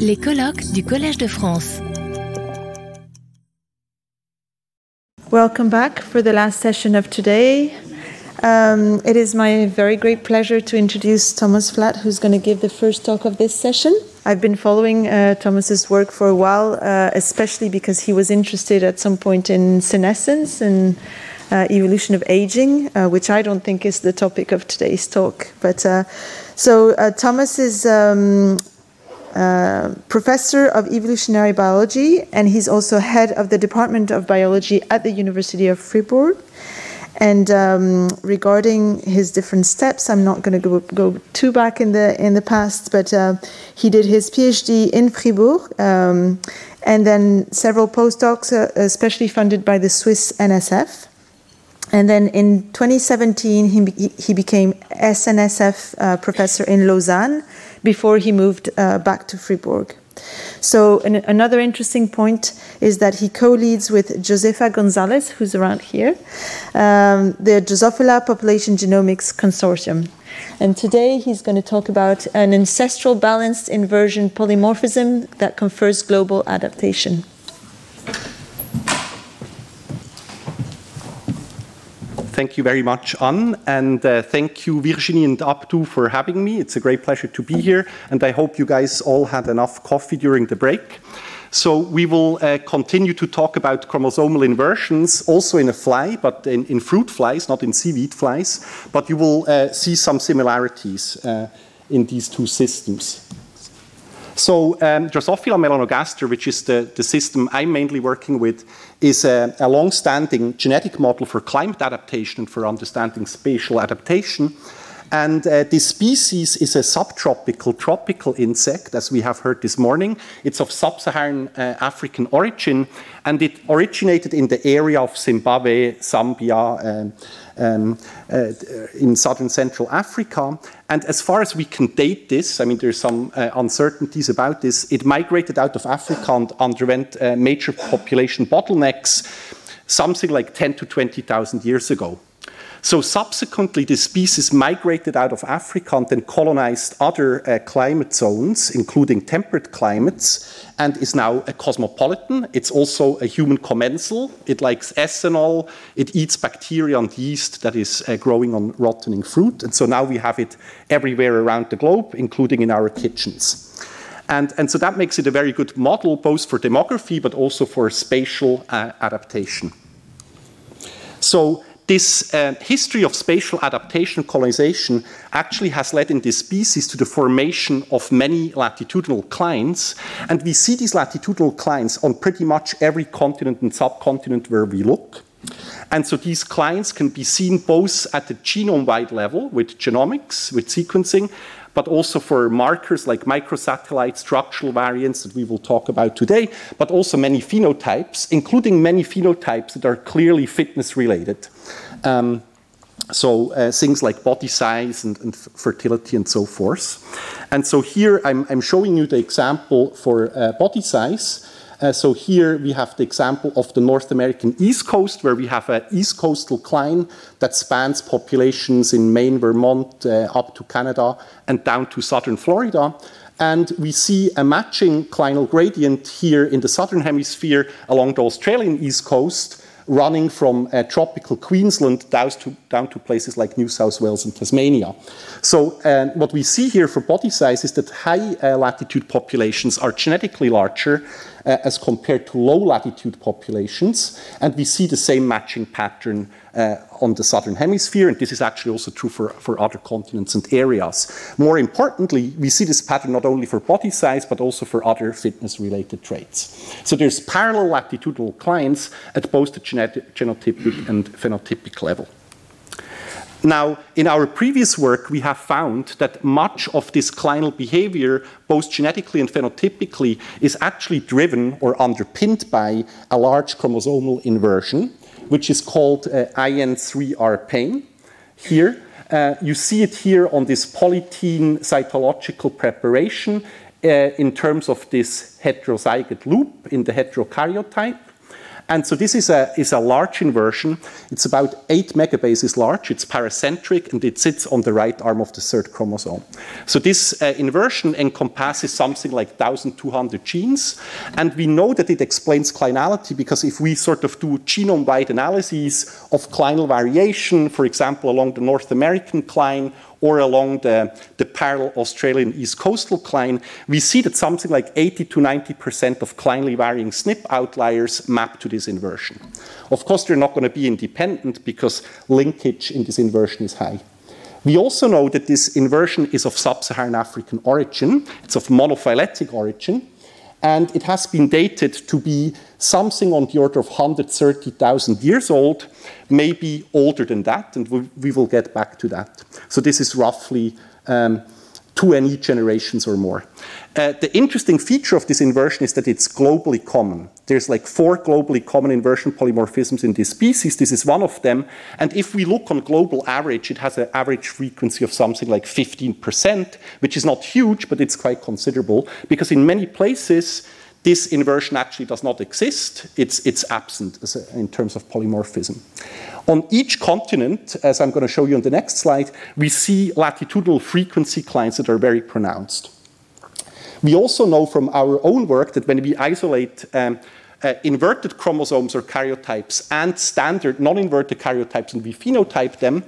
Les colloques du Collège de France. Welcome back for the last session of today. Um, it is my very great pleasure to introduce Thomas Flatt, who's going to give the first talk of this session. I've been following uh, Thomas's work for a while, uh, especially because he was interested at some point in senescence and uh, evolution of aging, uh, which I don't think is the topic of today's talk. But uh, so uh, Thomas is um, uh, professor of evolutionary biology, and he's also head of the Department of Biology at the University of Fribourg. And um, regarding his different steps, I'm not going to go, too back in the in the past, but uh, he did his PhD in Fribourg, um, and then several postdocs, uh, especially funded by the Swiss NSF. And then in 2017, he, he became SNSF uh, professor in Lausanne before he moved uh, back to Fribourg. So, an, another interesting point is that he co leads with Josefa Gonzalez, who's around here, um, the Drosophila Population Genomics Consortium. And today he's going to talk about an ancestral balanced inversion polymorphism that confers global adaptation. Thank you very much, Anne, and uh, thank you, Virginie and Abdu, for having me. It's a great pleasure to be here, and I hope you guys all had enough coffee during the break. So we will uh, continue to talk about chromosomal inversions, also in a fly, but in, in fruit flies, not in seaweed flies. But you will uh, see some similarities uh, in these two systems. So um, Drosophila melanogaster, which is the, the system I'm mainly working with, is a, a long-standing genetic model for climate adaptation and for understanding spatial adaptation. And uh, this species is a subtropical tropical insect, as we have heard this morning. It's of sub Saharan uh, African origin, and it originated in the area of Zimbabwe, Zambia, um, um, uh, in southern Central Africa. And as far as we can date this, I mean, there's some uh, uncertainties about this, it migrated out of Africa and underwent uh, major population bottlenecks something like 10 to 20,000 years ago. So subsequently, the species migrated out of Africa and then colonized other uh, climate zones, including temperate climates, and is now a cosmopolitan. It's also a human commensal. It likes ethanol. It eats bacteria and yeast that is uh, growing on rotting fruit. And so now we have it everywhere around the globe, including in our kitchens. And, and so that makes it a very good model, both for demography but also for spatial uh, adaptation. So this uh, history of spatial adaptation colonization actually has led in this species to the formation of many latitudinal clines. And we see these latitudinal clines on pretty much every continent and subcontinent where we look. And so these clines can be seen both at the genome wide level with genomics, with sequencing, but also for markers like microsatellite structural variants that we will talk about today, but also many phenotypes, including many phenotypes that are clearly fitness related. Um, so uh, things like body size and, and, fertility and so forth. And so here I'm, I'm showing you the example for uh, body size. Uh, so here we have the example of the North American East Coast, where we have an East Coastal cline that spans populations in Maine, Vermont, uh, up to Canada, and down to southern Florida. And we see a matching clinal gradient here in the southern hemisphere along the Australian East Coast, running from uh, tropical Queensland down to, down to places like New South Wales and Tasmania. So, uh, what we see here for body size is that high uh, latitude populations are genetically larger uh, as compared to low latitude populations, and we see the same matching pattern uh, on the southern hemisphere, and this is actually also true for, for other continents and areas. More importantly, we see this pattern not only for body size, but also for other fitness related traits. So there's parallel latitudinal clines at both the genetic, genotypic and phenotypic level. Now, in our previous work, we have found that much of this clinal behavior, both genetically and phenotypically, is actually driven or underpinned by a large chromosomal inversion which is called uh, IN3R Payne. Here, uh, you see it here on this polytene cytological preparation uh, in terms of this heterozygote loop in the heterokaryotype. And so this is a, is a large inversion. It's about 8 megabases large. It's paracentric and it sits on the right arm of the third chromosome. So this uh, inversion encompasses something like 1,200 genes. And we know that it explains clinality because if we sort of do genome-wide analyses of clinal variation, for example, along the North American cline or along the, the parallel Australian east coastal cline, we see that something like 80 to 90% of clinally varying SNP outliers map to this inversion. Of course, they're not going to be independent because linkage in this inversion is high. We also know that this inversion is of sub Saharan African origin, it's of monophyletic origin and it has been dated to be something on the order of 130,000 years old, maybe older than that, and we, we, will get back to that. So this is roughly um, two NE generations or more. Uh, the interesting feature of this inversion is that it's globally common. There's like four globally common inversion polymorphisms in this species. This is one of them. And if we look on global average, it has an average frequency of something like 15%, which is not huge, but it's quite considerable because in many places, this inversion actually does not exist. It's, it's absent in terms of polymorphism. On each continent, as I'm going to show you on the next slide, we see latitudinal frequency clines that are very pronounced. We also know from our own work that when we isolate um, uh, inverted chromosomes or karyotypes and standard non-inverted karyotypes and we phenotype them,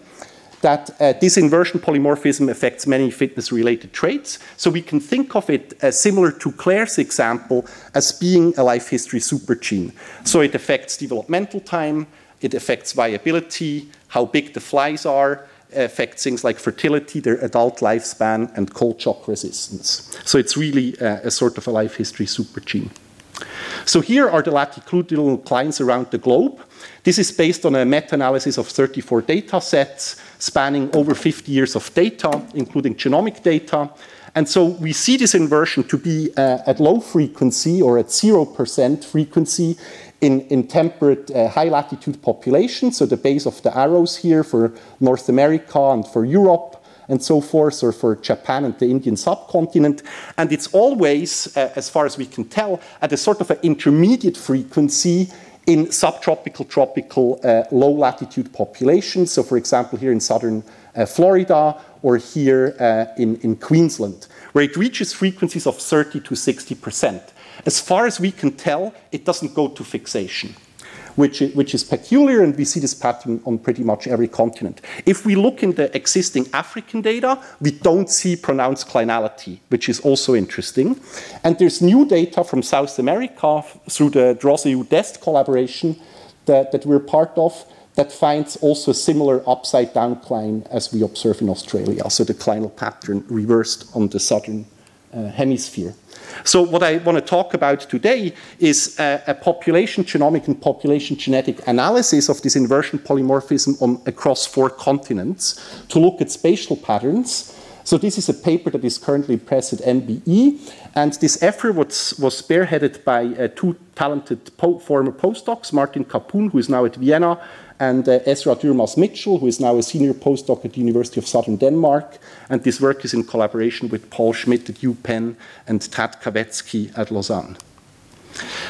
that uh, this inversion polymorphism affects many fitness-related traits. So we can think of it uh, similar to Claire's example as being a life history supergene. So it affects developmental time, it affects viability, how big the flies are, affects things like fertility, their adult lifespan, and cold shock resistance. So it's really uh, a sort of a life history supergene. So here are the latitudinal clines around the globe. This is based on a meta-analysis of 34 data sets spanning over 50 years of data, including genomic data. And so we see this inversion to be uh, at low frequency or at 0% frequency in, in temperate uh, high latitude populations, so the base of the arrows here for North America and for Europe and so forth, or for Japan and the Indian subcontinent. And it's always, uh, as far as we can tell, at a sort of an intermediate frequency in subtropical, tropical, uh, low latitude populations. So, for example, here in southern uh, Florida or here uh, in, in Queensland, where it reaches frequencies of 30 to 60 percent. As far as we can tell, it doesn't go to fixation. Which, which, is peculiar, and we see this pattern on pretty much every continent. If we look in the existing African data, we don't see pronounced clinality, which is also interesting. And there's new data from South America through the DROSEU DEST collaboration that, that we're part of that finds also a similar upside down cline as we observe in Australia, so the clinal pattern reversed on the southern uh, hemisphere. So what I want to talk about today is a, a, population genomic and population genetic analysis of this inversion polymorphism on, across four continents to look at spatial patterns. So this is a paper that is currently pressed at MBE, and this effort was, was spearheaded by uh, two talented po former postdocs, Martin Kapun, who is now at Vienna, and uh, Esra Durmaz Mitchell, who is now a senior postdoc at the University of Southern Denmark. And this work is in collaboration with Paul Schmidt at UPenn and Tad Kawecki at Lausanne.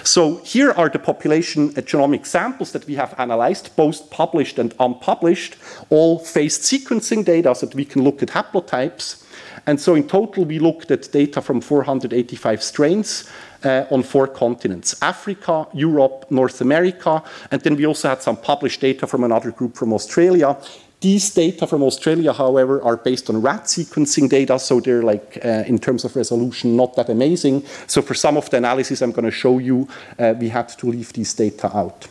So here are the population genomic samples that we have analyzed, both published and unpublished, all phased sequencing data so that we can look at haplotypes. And so in total, we looked at data from 485 strains uh, on four continents Africa, Europe, North America, and then we also had some published data from another group from Australia. These data from Australia, however, are based on rat sequencing data, so they're like, uh, in terms of resolution, not that amazing. So for some of the analysis I'm going to show you, uh, we had to leave these data out.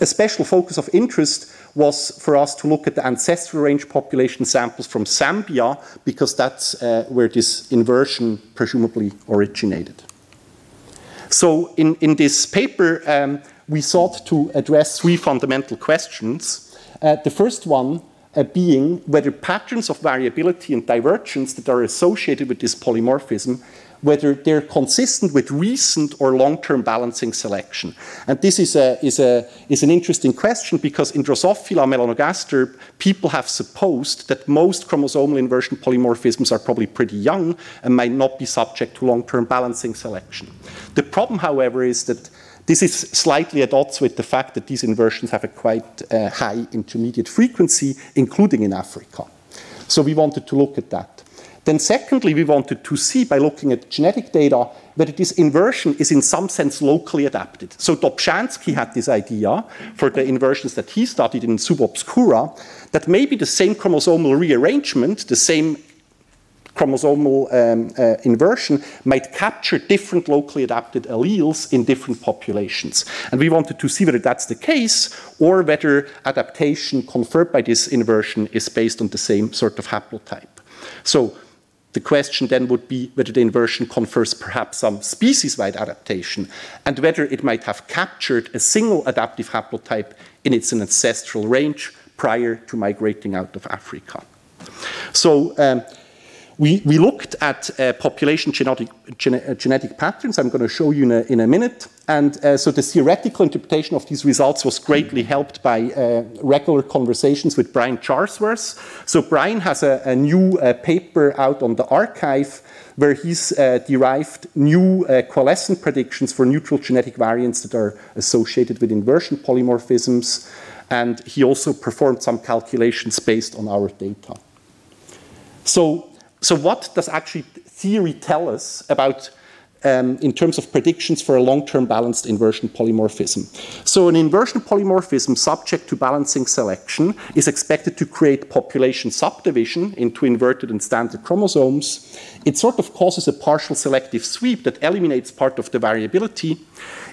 A special focus of interest was for us to look at the ancestral range population samples from Zambia, because that's uh, where this inversion presumably originated. So in, in this paper, um, we sought to address three fundamental questions. Uh, the first one uh, being whether patterns of variability and divergence that are associated with this polymorphism whether they're consistent with recent or long-term balancing selection. And this is, a, is, a, is an interesting question because in Drosophila melanogaster, people have supposed that most chromosomal inversion polymorphisms are probably pretty young and might not be subject to long-term balancing selection. The problem, however, is that This is slightly at odds with the fact that these inversions have a quite uh, high intermediate frequency, including in Africa. So we wanted to look at that. Then, secondly, we wanted to see by looking at genetic data whether this inversion is in some sense locally adapted. So Dobzhansky had this idea for the inversions that he studied in subobscura that maybe the same chromosomal rearrangement, the same chromosomal um, uh, inversion might capture different locally adapted alleles in different populations. And we wanted to see whether that's the case or whether adaptation conferred by this inversion is based on the same sort of haplotype. So the question then would be whether the inversion confers perhaps some species wide adaptation and whether it might have captured a single adaptive haplotype in its ancestral range prior to migrating out of Africa. So, um, we, we looked at uh, population genetic, gene, uh, genetic patterns. I'm going to show you in a, in a minute. And uh, so the theoretical interpretation of these results was greatly helped by uh, regular conversations with Brian Charlesworth. So Brian has a, a new uh, paper out on the archive where he's uh, derived new coalescent predictions for neutral genetic variants that are associated with inversion polymorphisms. And he also performed some calculations based on our data. So so, what does actually theory tell us about um, in terms of predictions for a long-term balanced inversion polymorphism. So an inversion polymorphism subject to balancing selection is expected to create population subdivision into inverted and standard chromosomes. It sort of causes a partial selective sweep that eliminates part of the variability.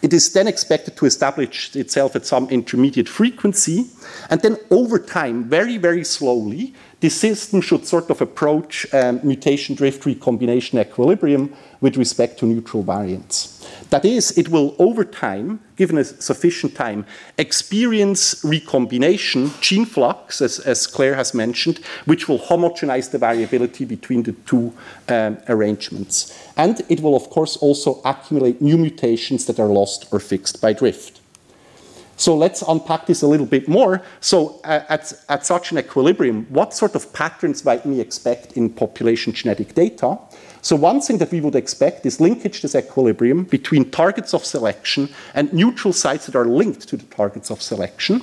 It is then expected to establish itself at some intermediate frequency, and then over time, very, very slowly, this system should sort of approach um, mutation drift recombination equilibrium with respect to neutral variants. That is, it will over time, given a sufficient time, experience recombination, gene flux, as, as Claire has mentioned, which will homogenize the variability between the two um, arrangements. And it will, of course, also accumulate new mutations that are lost or fixed by drift. So let's unpack this a little bit more. So uh, at, at such an equilibrium, what sort of patterns might we expect in population genetic data? So one thing that we would expect is linkage disequilibrium between targets of selection and neutral sites that are linked to the targets of selection.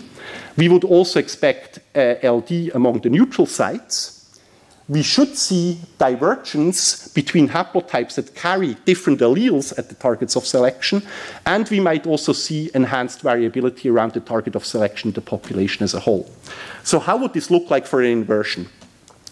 We would also expect uh, LD among the neutral sites we should see divergence between haplotypes that carry different alleles at the targets of selection, and we might also see enhanced variability around the target of selection in the population as a whole. So, how would this look like for an inversion?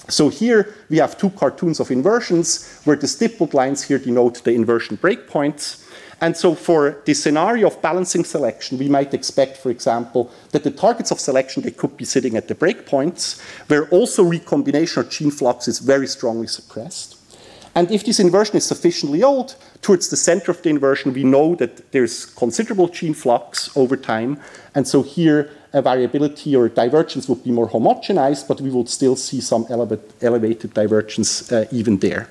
So here we have two cartoons of inversions where the stippled lines here denote the inversion breakpoints and so for the scenario of balancing selection, we might expect, for example, that the targets of selection, they could be sitting at the breakpoints, where also recombination or gene flux is very strongly suppressed. And if this inversion is sufficiently old, towards the center of the inversion, we know that there's considerable gene flux over time. And so here, a variability or divergence would be more homogenized, but we would still see some elevated divergence uh, even there.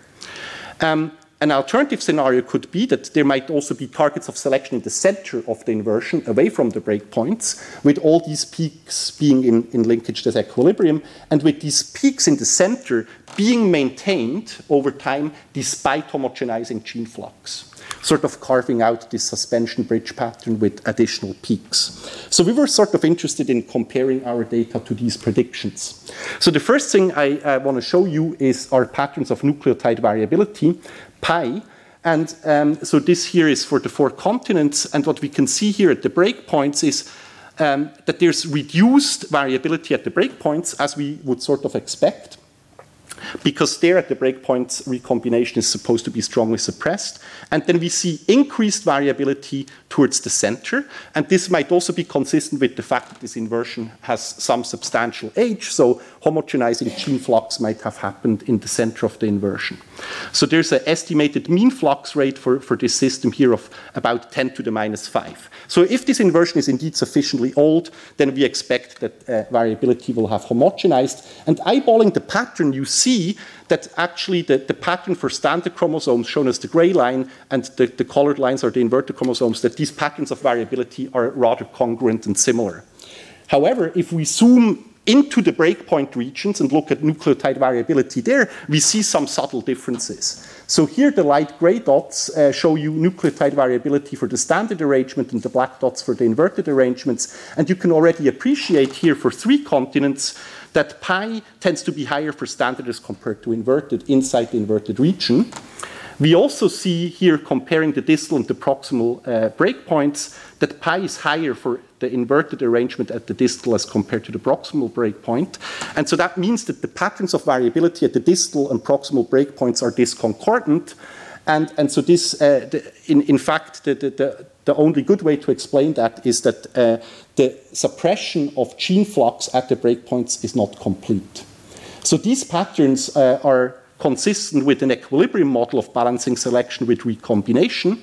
Um, an alternative scenario could be that there might also be targets of selection in the center of the inversion, away from the breakpoints, with all these peaks being in, in linkage to equilibrium, and with these peaks in the center being maintained over time despite homogenizing gene flux sort of carving out this suspension bridge pattern with additional peaks. So we were sort of interested in comparing our data to these predictions. So the first thing I, I want to show you is our patterns of nucleotide variability pi. And um, so this here is for the four continents. And what we can see here at the breakpoints is um, that there's reduced variability at the breakpoints, as we would sort of expect because there at the breakpoints recombination is supposed to be strongly suppressed. And then we see increased variability towards the center. And this might also be consistent with the fact that this inversion has some substantial age. So homogenizing gene flux might have happened in the center of the inversion. So there's an estimated mean flux rate for, for this system here of about 10 to the minus 5. So if this inversion is indeed sufficiently old, then we expect that uh, variability will have homogenized. And eyeballing the pattern, you see that actually the, the pattern for standard chromosomes, shown as the gray line, and the, the colored lines are the inverted chromosomes, that these patterns of variability are rather congruent and similar. However, if we zoom into the breakpoint regions and look at nucleotide variability there, we see some subtle differences. So here the light gray dots uh, show you nucleotide variability for the standard arrangement and the black dots for the inverted arrangements. And you can already appreciate here for three continents that pi tends to be higher for standard as compared to inverted inside the inverted region. We also see here, comparing the distal and the proximal uh, breakpoints, that pi is higher for the inverted arrangement at the distal as compared to the proximal breakpoint. And so that means that the patterns of variability at the distal and proximal breakpoints are discordant. And, and so this, uh, the, in, in fact, the, the, only good way to explain that is that uh, the suppression of gene flux at the breakpoints is not complete. So these patterns uh, are consistent with an equilibrium model of balancing selection with recombination.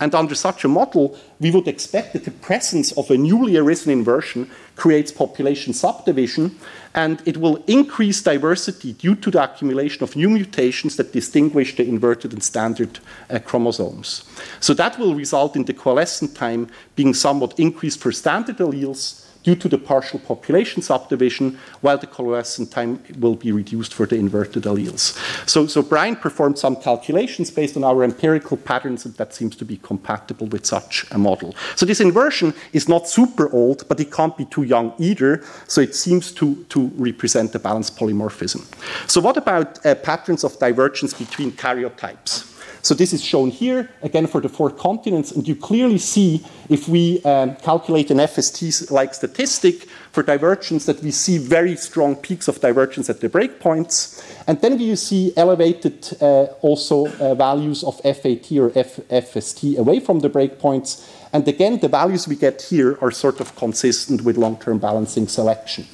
And under such a model, we would expect that the presence of a newly arisen inversion creates population subdivision, and it will increase diversity due to the accumulation of new mutations that distinguish the inverted and standard uh, chromosomes. So that will result in the coalescent time being somewhat increased for standard alleles due to the partial population subdivision, while the coalescent time will be reduced for the inverted alleles. So, so Brian performed some calculations based on our empirical patterns, and that seems to be compatible with such a model. So this inversion is not super old, but it can't be too young either, so it seems to, to represent a balanced polymorphism. So what about uh, patterns of divergence between karyotypes? So this is shown here, again for the four continents, and you clearly see if we um, calculate an FST-like statistic for divergence that we see very strong peaks of divergence at the breakpoints. And then you see elevated uh, also uh, values of FST or F FST away from the breakpoints. And again, the values we get here are sort of consistent with long-term balancing selection.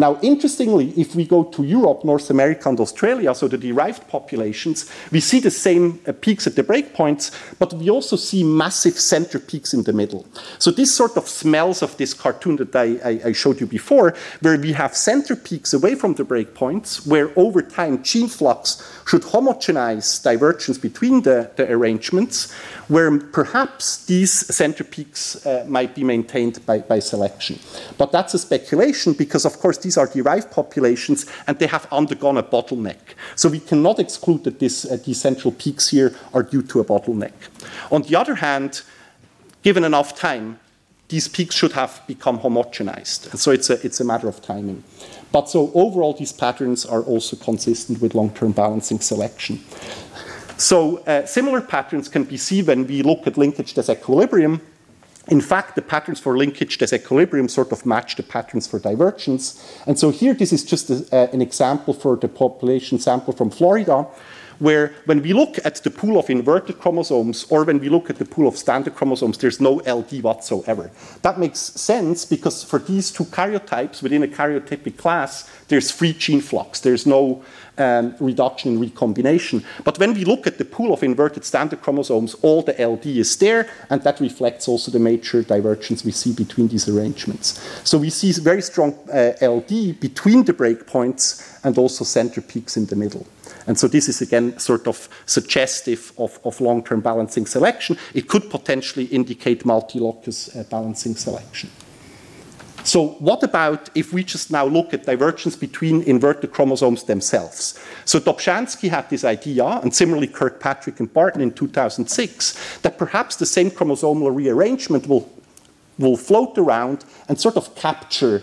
Now, interestingly, if we go to Europe, North America, and Australia, so the derived populations, we see the same uh, peaks at the breakpoints, but we also see massive center peaks in the middle. So this sort of smells of this cartoon that I, I, I showed you before, where we have center peaks away from the breakpoints, where over time gene flux should homogenize divergence between the, the arrangements, where perhaps these center peaks uh, might be maintained by, by selection. But that's a speculation because, of course, these are derived populations and they have undergone a bottleneck. So we cannot exclude that this, uh, these central peaks here are due to a bottleneck. On the other hand, given enough time, these peaks should have become homogenized. And so it's a, it's a matter of timing. But so overall, these patterns are also consistent with long-term balancing selection. So uh, similar patterns can be seen when we look at linkage disequilibrium in fact, the patterns for linkage disequilibrium sort of match the patterns for divergence. And so here, this is just a, uh, an example for the population sample from Florida, where when we look at the pool of inverted chromosomes or when we look at the pool of standard chromosomes, there's no LD whatsoever. That makes sense because for these two karyotypes within a karyotypic class, there's free gene flux. There's no um, reduction in recombination. But when we look at the pool of inverted standard chromosomes, all the LD is there, and that reflects also the major divergence we see between these arrangements. So we see very strong uh, LD between the breakpoints and also center peaks in the middle. And so this is again sort of suggestive of, of long-term balancing selection. It could potentially indicate multi-locus uh, balancing selection. So what about if we just now look at divergence between inverted chromosomes themselves? So Dobzhansky had this idea, and similarly Kirkpatrick and Barton in 2006, that perhaps the same chromosomal rearrangement will, will float around and sort of capture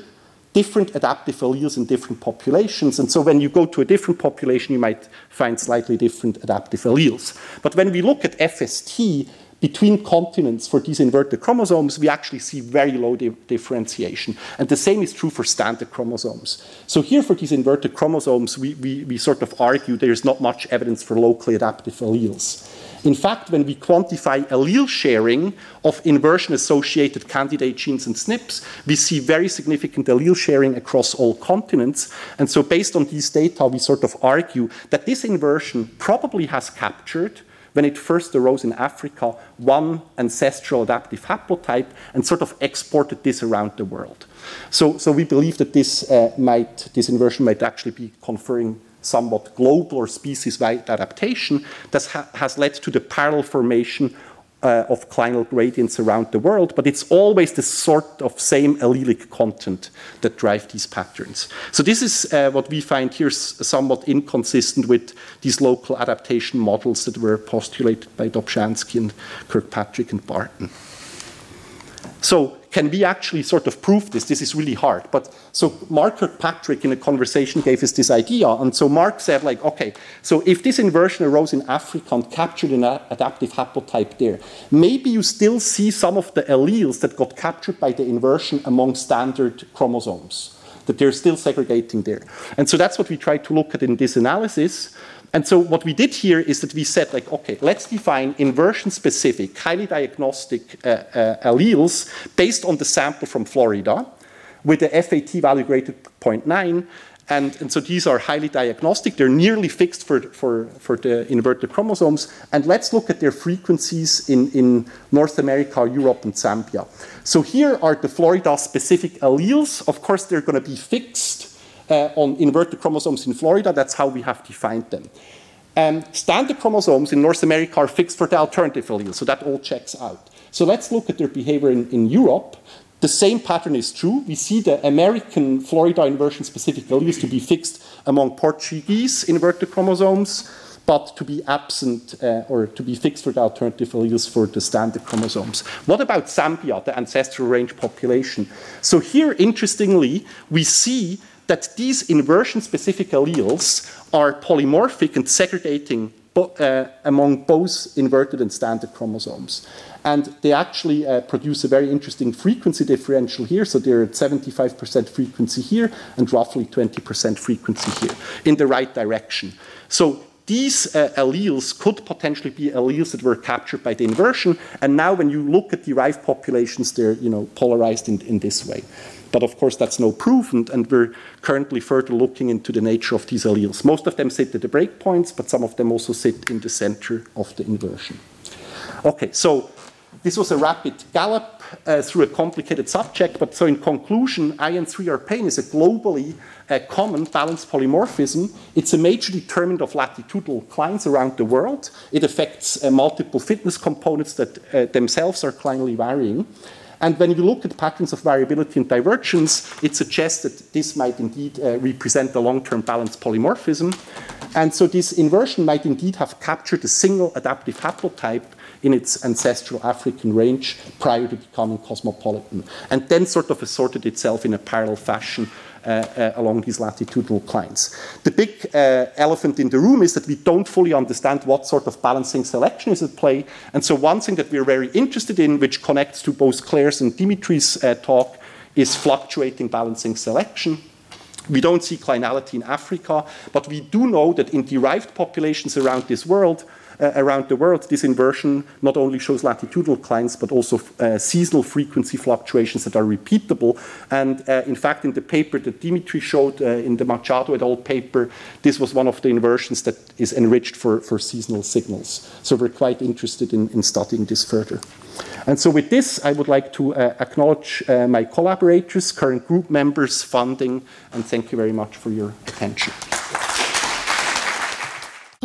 different adaptive alleles in different populations. And so when you go to a different population, you might find slightly different adaptive alleles. But when we look at FST, between continents for these inverted chromosomes, we actually see very low di differentiation. And the same is true for standard chromosomes. So here for these inverted chromosomes, we, we, we sort of argue there's not much evidence for locally adaptive alleles. In fact, when we quantify allele sharing of inversion-associated candidate genes and SNPs, we see very significant allele sharing across all continents. And so based on these data, we sort of argue that this inversion probably has captured when it first arose in Africa, one ancestral adaptive haplotype and sort of exported this around the world. So, so we believe that this uh, might, this inversion might actually be conferring somewhat global or species-wide adaptation that ha has led to the parallel formation uh, of clinal gradients around the world, but it's always the sort of same allelic content that drive these patterns. So this is uh, what we find here somewhat inconsistent with these local adaptation models that were postulated by Dobzhansky and Kirkpatrick and Barton. So can we actually sort of prove this? This is really hard. But so Mark Kirkpatrick in a conversation gave us this idea. And so Mark said, like, okay, so if this inversion arose in Africa and captured an adaptive haplotype there, maybe you still see some of the alleles that got captured by the inversion among standard chromosomes, that they're still segregating there. And so that's what we tried to look at in this analysis. And so what we did here is that we said, like, okay, let's define inversion-specific, highly diagnostic uh, uh, alleles based on the sample from Florida with a FST value greater than 0.9. And, and, so these are highly diagnostic. They're nearly fixed for, for, for the inverted chromosomes. And let's look at their frequencies in, in North America, Europe, and Zambia. So here are the Florida-specific alleles. Of course, they're going to be fixed uh, on inverted chromosomes in Florida. That's how we have defined them. Um, standard chromosomes in North America are fixed for the alternative allele, so that all checks out. So let's look at their behavior in, in Europe. The same pattern is true. We see the American Florida inversion specific alleles to be fixed among Portuguese inverted chromosomes, but to be absent uh, or to be fixed for the alternative alleles for the standard chromosomes. What about Zambia, the ancestral range population? So here, interestingly, we see that these inversion-specific alleles are polymorphic and segregating uh, among both inverted and standard chromosomes. And they actually uh, produce a very interesting frequency differential here. So they're at 75% frequency here and roughly 20% frequency here in the right direction. So these uh, alleles could potentially be alleles that were captured by the inversion. And now when you look at derived populations, they're you know, polarized in, in this way. But of course, that's no proof, and, and, we're currently further looking into the nature of these alleles. Most of them sit at the breakpoints, but some of them also sit in the center of the inversion. Okay, so this was a rapid gallop uh, through a complicated subject, but so in conclusion, IN3R Payne is a globally uh, common balanced polymorphism. It's a major determinant of latitudinal clines around the world. It affects uh, multiple fitness components that uh, themselves are clinally varying. And when you look at patterns of variability and divergence, it suggests that this might indeed uh, represent a long-term balanced polymorphism. And so this inversion might indeed have captured a single adaptive haplotype in its ancestral African range prior to becoming cosmopolitan, and then sort of assorted itself in a parallel fashion along these latitudinal clines. The big uh, elephant in the room is that we don't fully understand what sort of balancing selection is at play. And so, one thing that we're very interested in, which connects to both Claire's and Dimitri's talk, is fluctuating balancing selection. We don't see clinality in Africa, but we do know that in derived populations around this world, uh, around the world, this inversion not only shows latitudinal clines, but also uh, seasonal frequency fluctuations that are repeatable. And uh, in fact, in the paper that Dimitri showed uh, in the Machado et al. paper, this was one of the inversions that is enriched for, for seasonal signals. So we're quite interested in, in studying this further. And so, with this, I would like to uh, acknowledge uh, my collaborators, current group members, funding, and thank you very much for your attention.